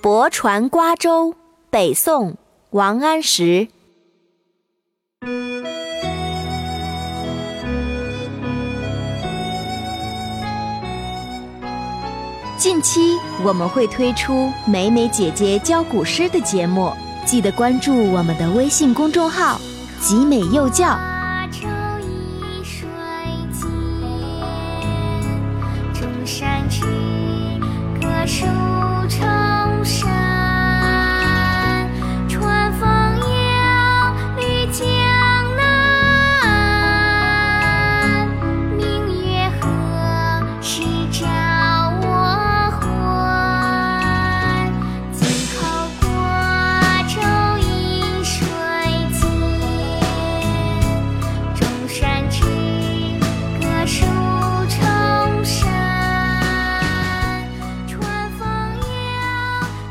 泊船瓜洲，北宋，王安石。近期我们会推出美美姐姐教古诗的节目，记得关注我们的微信公众号“集美幼教”。